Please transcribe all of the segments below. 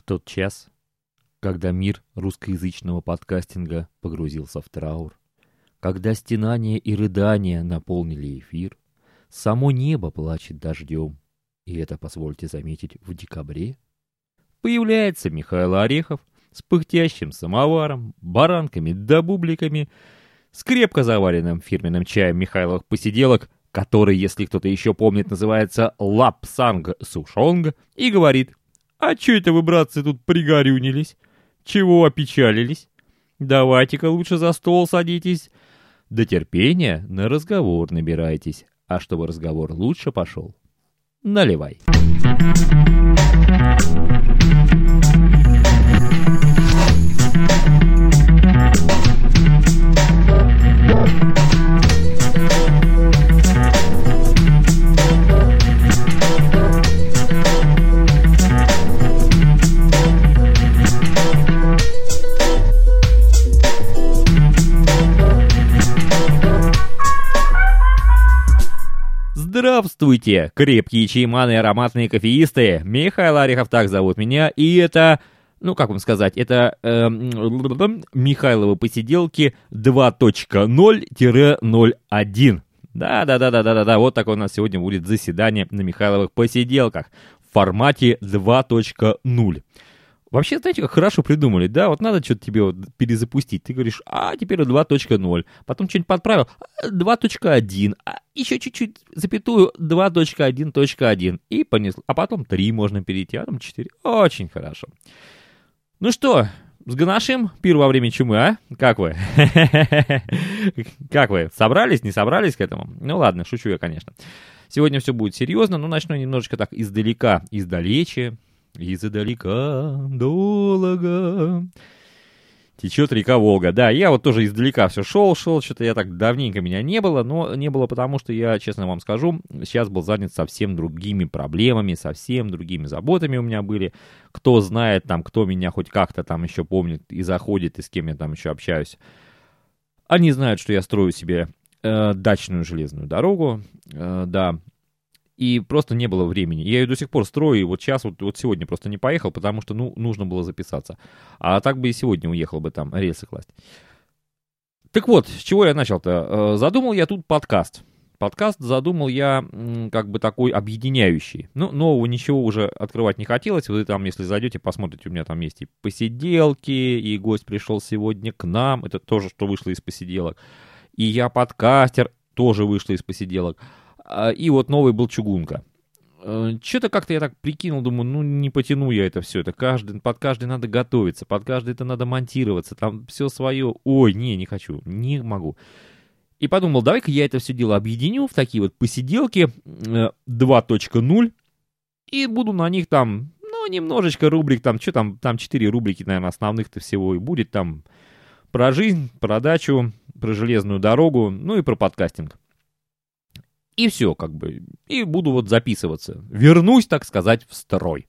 В тот час, когда мир русскоязычного подкастинга погрузился в траур, когда стенания и рыдания наполнили эфир, само небо плачет дождем, и это, позвольте заметить, в декабре, появляется Михаил Орехов с пыхтящим самоваром, баранками да бубликами, с крепко заваренным фирменным чаем Михайловых посиделок, который, если кто-то еще помнит, называется Лапсанг Сушонг, и говорит, «А чё это вы, братцы, тут пригорюнились? Чего опечалились? Давайте-ка лучше за стол садитесь. До терпения на разговор набирайтесь, а чтобы разговор лучше пошел, наливай». Здравствуйте, крепкие чайманы и ароматные кофеисты. Михаил Орехов, так зовут меня, и это, ну как вам сказать, это э, Михайловы посиделки 2.0-01. Да-да-да-да-да-да, вот такое у нас сегодня будет заседание на Михайловых посиделках в формате 2.0. Вообще, знаете, как хорошо придумали, да? Вот надо что-то тебе вот перезапустить. Ты говоришь, а, теперь 2.0. Потом что-нибудь подправил, 2.1. А еще чуть-чуть запятую 2.1.1. И понесло. А потом 3 можно перейти, а потом 4. Очень хорошо. Ну что, с Ганашем пир во время чумы, а? Как вы? Как вы? Собрались, не собрались к этому? Ну ладно, шучу я, конечно. Сегодня все будет серьезно, но начну немножечко так издалека, издалече, Издалека, долго течет река Волга. Да, я вот тоже издалека все шел, шел, что-то я так давненько меня не было, но не было потому, что я, честно вам скажу, сейчас был занят совсем другими проблемами, совсем другими заботами у меня были. Кто знает там, кто меня хоть как-то там еще помнит и заходит, и с кем я там еще общаюсь. Они знают, что я строю себе э, дачную железную дорогу, э, да, и просто не было времени. Я ее до сих пор строю, и вот сейчас, вот, вот сегодня просто не поехал, потому что, ну, нужно было записаться. А так бы и сегодня уехал бы там рельсы класть. Так вот, с чего я начал-то? Э, задумал я тут подкаст. Подкаст задумал я как бы такой объединяющий. Ну, нового ничего уже открывать не хотелось. Вы там, если зайдете, посмотрите, у меня там есть и посиделки, и гость пришел сегодня к нам. Это тоже, что вышло из посиделок. И я подкастер, тоже вышло из посиделок. А, и вот новый был чугунка. Э, Что-то как-то я так прикинул, думаю, ну не потяну я это все. Это каждый, под каждый надо готовиться, под каждый это надо монтироваться, там все свое. Ой, не, не хочу, не могу. И подумал, давай-ка я это все дело объединю в такие вот посиделки 2.0 э, и буду на них там, ну, немножечко рубрик, там, что там, там 4 рубрики, наверное, основных-то всего и будет, там, про жизнь, про дачу, про железную дорогу, ну и про подкастинг. И все, как бы. И буду вот записываться. Вернусь, так сказать, в строй.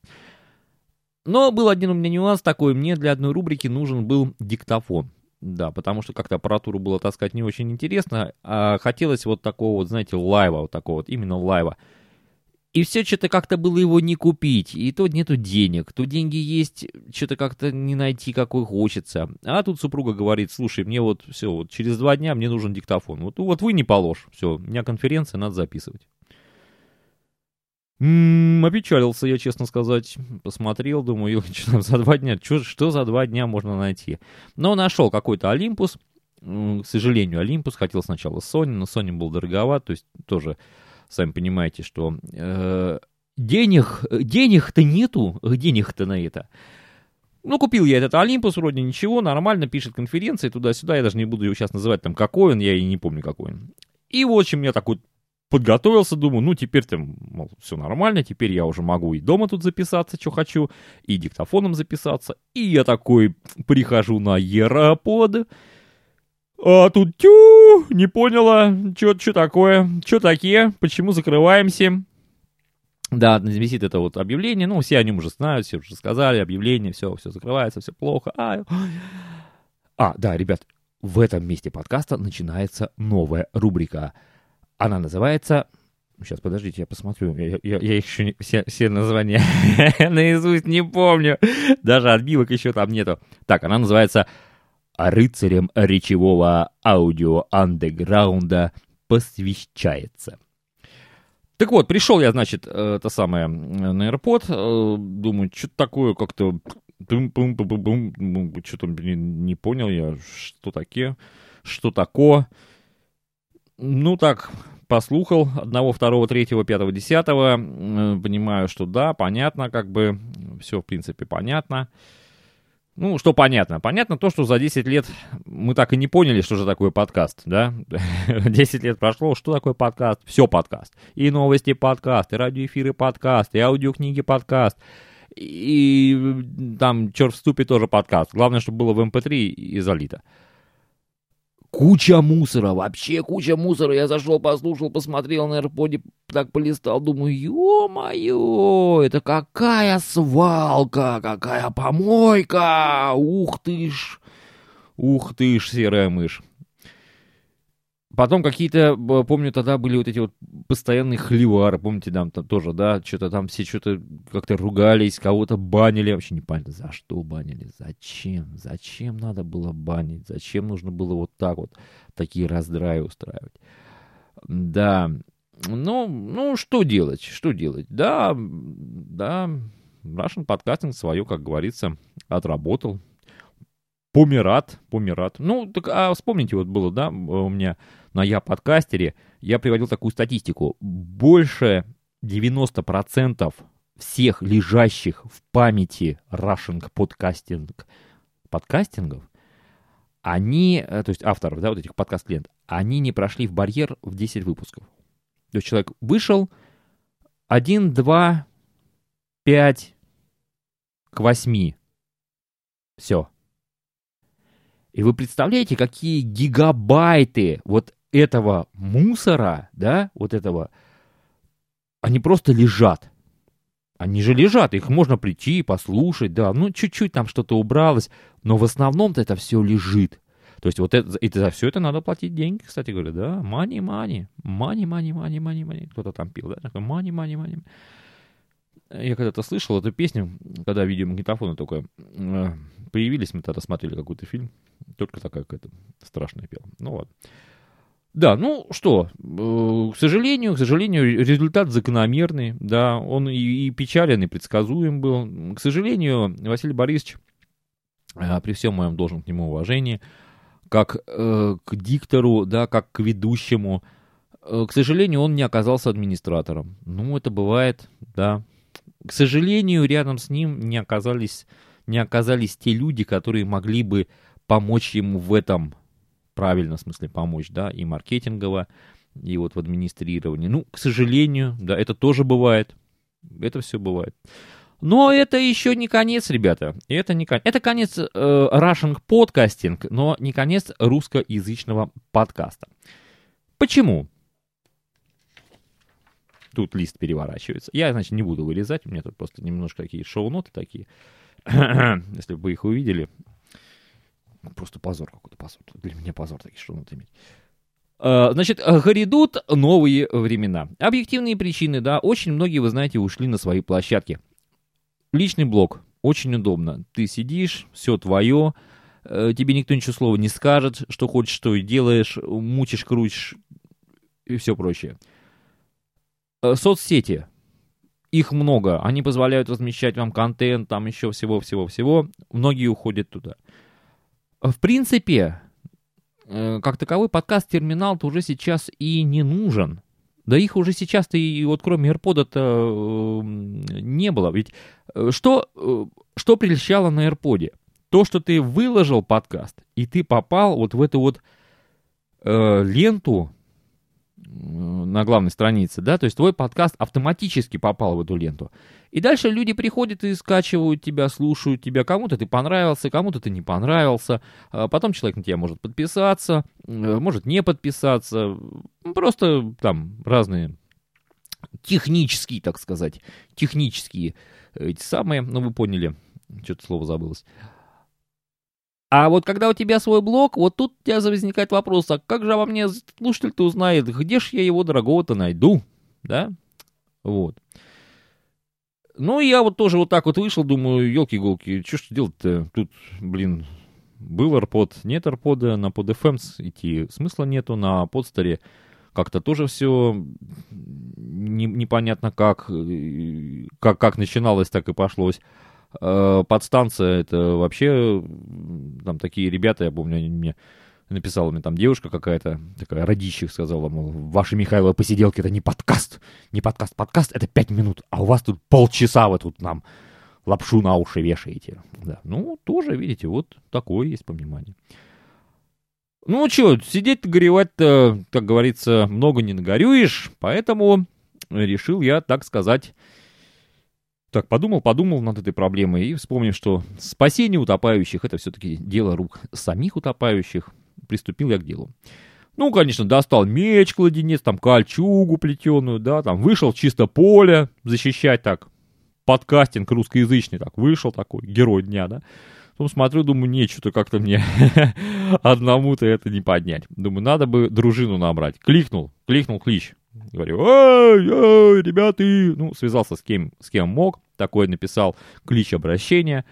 Но был один у меня нюанс такой. Мне для одной рубрики нужен был диктофон. Да, потому что как-то аппаратуру было таскать не очень интересно. А хотелось вот такого вот, знаете, лайва, вот такого вот, именно лайва. И все что-то как-то было его не купить. И то нету денег, то деньги есть, что-то как-то не найти, какой хочется. А тут супруга говорит, слушай, мне вот все, вот через два дня мне нужен диктофон. Вот, вот вы не положь, все, у меня конференция, надо записывать. М-м, опечалился я, честно сказать. Посмотрел, думаю, что там за два дня, что, что за два дня можно найти. Но нашел какой-то Олимпус. К сожалению, Олимпус хотел сначала Sony, но Sony был дороговат, то есть тоже сами понимаете, что э, денег, денег-то нету, денег-то на это. Ну, купил я этот Олимпус, вроде ничего, нормально, пишет конференции туда-сюда, я даже не буду его сейчас называть там какой он, я и не помню какой он. И, в общем, я такой подготовился, думаю, ну, теперь там, все нормально, теперь я уже могу и дома тут записаться, что хочу, и диктофоном записаться. И я такой прихожу на Ерапод, а тут тю, не поняла, что такое, что такие, почему закрываемся. Да, висит это вот объявление, ну, все о нем уже знают, все уже сказали, объявление, все, все закрывается, все плохо. А, а, да, ребят, в этом месте подкаста начинается новая рубрика. Она называется Сейчас, подождите, я посмотрю. Я, я, я еще не, все, все названия наизусть не помню. Даже отбивок еще там нету. Так, она называется «Рыцарем речевого аудио-андеграунда посвящается». Так вот, пришел я, значит, э, это самое, на аэропорт, думаю, что-то такое как-то что-то не, не понял я, что такие, что такое. Ну так, послухал одного, второго, третьего, пятого, десятого, понимаю, что да, понятно, как бы, все, в принципе, понятно. Ну, что понятно? Понятно то, что за 10 лет мы так и не поняли, что же такое подкаст, да? 10 лет прошло, что такое подкаст? Все подкаст. И новости подкаст, и радиоэфиры подкаст, и аудиокниги подкаст, и там черт в ступе тоже подкаст. Главное, чтобы было в MP3 эм и залито. Куча мусора, вообще куча мусора. Я зашел, послушал, посмотрел на AirPod, так полистал, думаю, ё-моё, это какая свалка, какая помойка, ух ты ж, ух ты ж, серая мышь. Потом какие-то, помню, тогда были вот эти вот постоянные хливары, помните, там, там тоже, да, что-то там все что-то как-то ругались, кого-то банили, вообще непонятно, за что банили, зачем, зачем надо было банить, зачем нужно было вот так вот такие раздраи устраивать. Да, ну, ну, что делать, что делать, да, да, Russian подкастинг свое, как говорится, отработал, Помират, Помират. Ну, так, а вспомните, вот было, да, у меня на Я подкастере, я приводил такую статистику. Больше 90% всех лежащих в памяти Russian подкастинг подкастингов, они, э, то есть авторов, да, вот этих подкаст-лент, они не прошли в барьер в 10 выпусков. То есть человек вышел 1, 2, 5 к 8. Все. И вы представляете, какие гигабайты вот этого мусора, да, вот этого, они просто лежат. Они же лежат, их можно прийти и послушать, да, ну чуть-чуть там что-то убралось, но в основном-то это все лежит. То есть вот это, это, за все это надо платить деньги, кстати говоря, да, money, money, money, money, money, money, money, кто-то там пил, да, такой money, money, money. Я когда-то слышал эту песню, когда видеомагнитофоны только э, появились, мы тогда смотрели какой-то фильм, только такая какая-то страшная пела. Ну ладно. Да, ну что, э, к сожалению, к сожалению, результат закономерный, да, он и, и печален, и предсказуем был. К сожалению, Василий Борисович, э, при всем моем должном к нему уважении, как э, к диктору, да, как к ведущему, э, к сожалению, он не оказался администратором. Ну, это бывает, да. К сожалению, рядом с ним не оказались, не оказались те люди, которые могли бы помочь ему в этом правильно, в смысле, помочь, да, и маркетингово, и вот в администрировании. Ну, к сожалению, да, это тоже бывает. Это все бывает. Но это еще не конец, ребята. Это не конец. Это конец э, Russian подкастинг, но не конец русскоязычного подкаста. Почему? Тут лист переворачивается. Я, значит, не буду вырезать. У меня тут просто немножко такие шоу-ноты такие. Если бы вы их увидели, Просто позор какой-то, позор. Для меня позор такие, надо иметь. А, значит, грядут новые времена. Объективные причины, да, очень многие, вы знаете, ушли на свои площадки. Личный блог, очень удобно. Ты сидишь, все твое, э, тебе никто ничего слова не скажет, что хочешь, что и делаешь, мучишь, крутишь и все прочее. Э, соцсети, их много, они позволяют размещать вам контент, там еще всего-всего-всего. Многие уходят туда. В принципе, э, как таковой подкаст-терминал-то уже сейчас и не нужен. Да их уже сейчас-то и вот кроме AirPod-то э, не было. Ведь э, что, что прельщало на AirPod? То, что ты выложил подкаст, и ты попал вот в эту вот э, ленту на главной странице, да, то есть твой подкаст автоматически попал в эту ленту. И дальше люди приходят и скачивают тебя, слушают тебя, кому-то ты понравился, кому-то ты не понравился, а потом человек на тебя может подписаться, э, может не подписаться, просто там разные технические, так сказать, технические эти самые, ну вы поняли, что-то слово забылось. А вот когда у тебя свой блог, вот тут у тебя возникает вопрос, а как же обо мне слушатель-то узнает, где ж я его дорогого-то найду? да, вот. Ну, я вот тоже вот так вот вышел, думаю, елки-иголки, что ж делать-то? Тут, блин, был AirPod, нет AirPod, на PodFM идти смысла нету, на подстере как-то тоже все не, непонятно как, как, как начиналось, так и пошлось. Э, подстанция, это вообще, там такие ребята, я помню, они мне написала мне там девушка какая-то, такая родищих сказала, мол, ваши Михайловы посиделки это не подкаст, не подкаст, подкаст это пять минут, а у вас тут полчаса вы тут нам лапшу на уши вешаете. Да. Ну, тоже, видите, вот такое есть понимание. Ну, что, сидеть горевать-то, как говорится, много не нагорюешь, поэтому решил я, так сказать, так, подумал, подумал над этой проблемой и вспомнил, что спасение утопающих — это все-таки дело рук самих утопающих. Приступил я к делу. Ну, конечно, достал меч, кладенец, там, кольчугу плетеную, да, там, вышел чисто поле защищать так, подкастинг русскоязычный, так, вышел такой, герой дня, да. Потом смотрю, думаю, не, что-то как-то мне одному-то это не поднять. Думаю, надо бы дружину набрать. Кликнул, кликнул клич. Говорю, эй, эй, ребята, ну, связался с кем, с кем мог, такой написал клич обращения,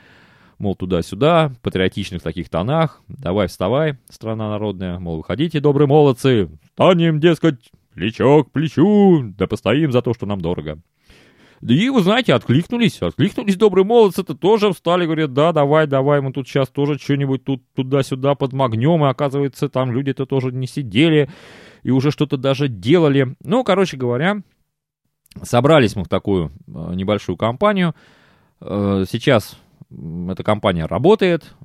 мол, туда-сюда, патриотичных таких тонах, давай вставай, страна народная, мол, выходите, добрые молодцы, станем, дескать, плечо к плечу, да постоим за то, что нам дорого. Да и, вы знаете, откликнулись, откликнулись добрые молодцы-то тоже встали, говорят, да, давай, давай, мы тут сейчас тоже что-нибудь тут туда-сюда подмагнем, и оказывается, там люди-то тоже не сидели, и уже что-то даже делали. Ну, короче говоря, собрались мы в такую э, небольшую компанию. Э, сейчас эта компания работает,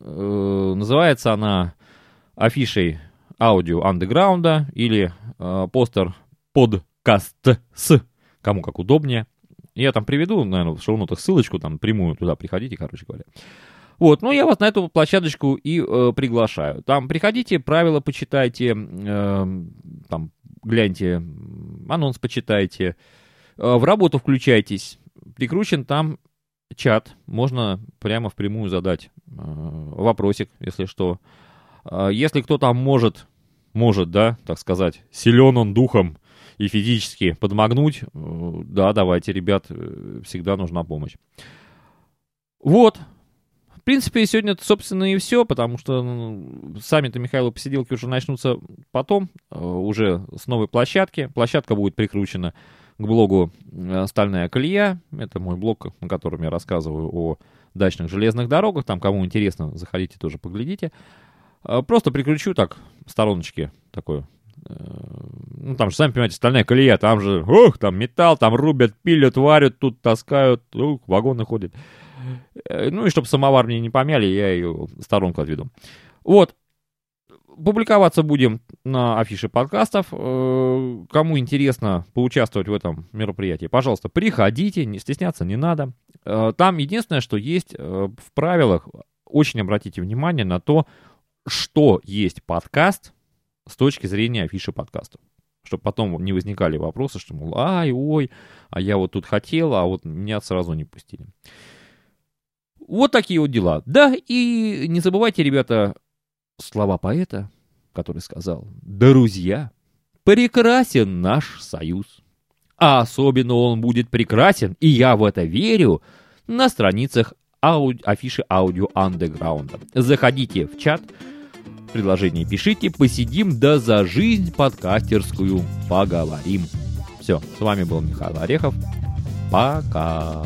э, называется она афишей аудио андеграунда или постер подкаст с кому как удобнее. Я там приведу, наверное, в шоу-нотах ссылочку, там, прямую туда приходите, короче говоря. Вот, ну я вас на эту площадочку и э, приглашаю. Там приходите, правила почитайте, э, там гляньте, анонс почитайте, э, в работу включайтесь. Прикручен там чат, можно прямо впрямую задать э, вопросик, если что. Э, если кто там может, может, да, так сказать, силен он духом, и физически подмогнуть, э, да, давайте, ребят, э, всегда нужна помощь. Вот. Принципе, сегодня, собственно, и все, потому что ну, сами-то Михайло посиделки уже начнутся потом, э, уже с новой площадки. Площадка будет прикручена к блогу «Стальная колея». Это мой блог, на котором я рассказываю о дачных железных дорогах. Там, кому интересно, заходите тоже поглядите. Просто прикручу так, стороночки такой ну, там же, сами понимаете, стальная колея, там же, ух, там металл, там рубят, пилят, варят, тут таскают, ух, вагоны ходят. Э, ну, и чтобы самовар мне не помяли, я ее в сторонку отведу. Вот, публиковаться будем на афише подкастов. Э, кому интересно поучаствовать в этом мероприятии, пожалуйста, приходите, не стесняться не надо. Э, там единственное, что есть в правилах, очень обратите внимание на то, что есть подкаст – с точки зрения афиши подкастов. Чтобы потом не возникали вопросы, что, мол, ай, ой, а я вот тут хотел, а вот меня сразу не пустили. Вот такие вот дела. Да, и не забывайте, ребята, слова поэта, который сказал, друзья, прекрасен наш союз. А особенно он будет прекрасен, и я в это верю, на страницах ауди- афиши аудио андеграунда. Заходите в чат, Предложение пишите, посидим, да за жизнь подкастерскую поговорим. Все, с вами был Михаил Орехов. Пока.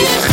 Yeah.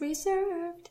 reserved.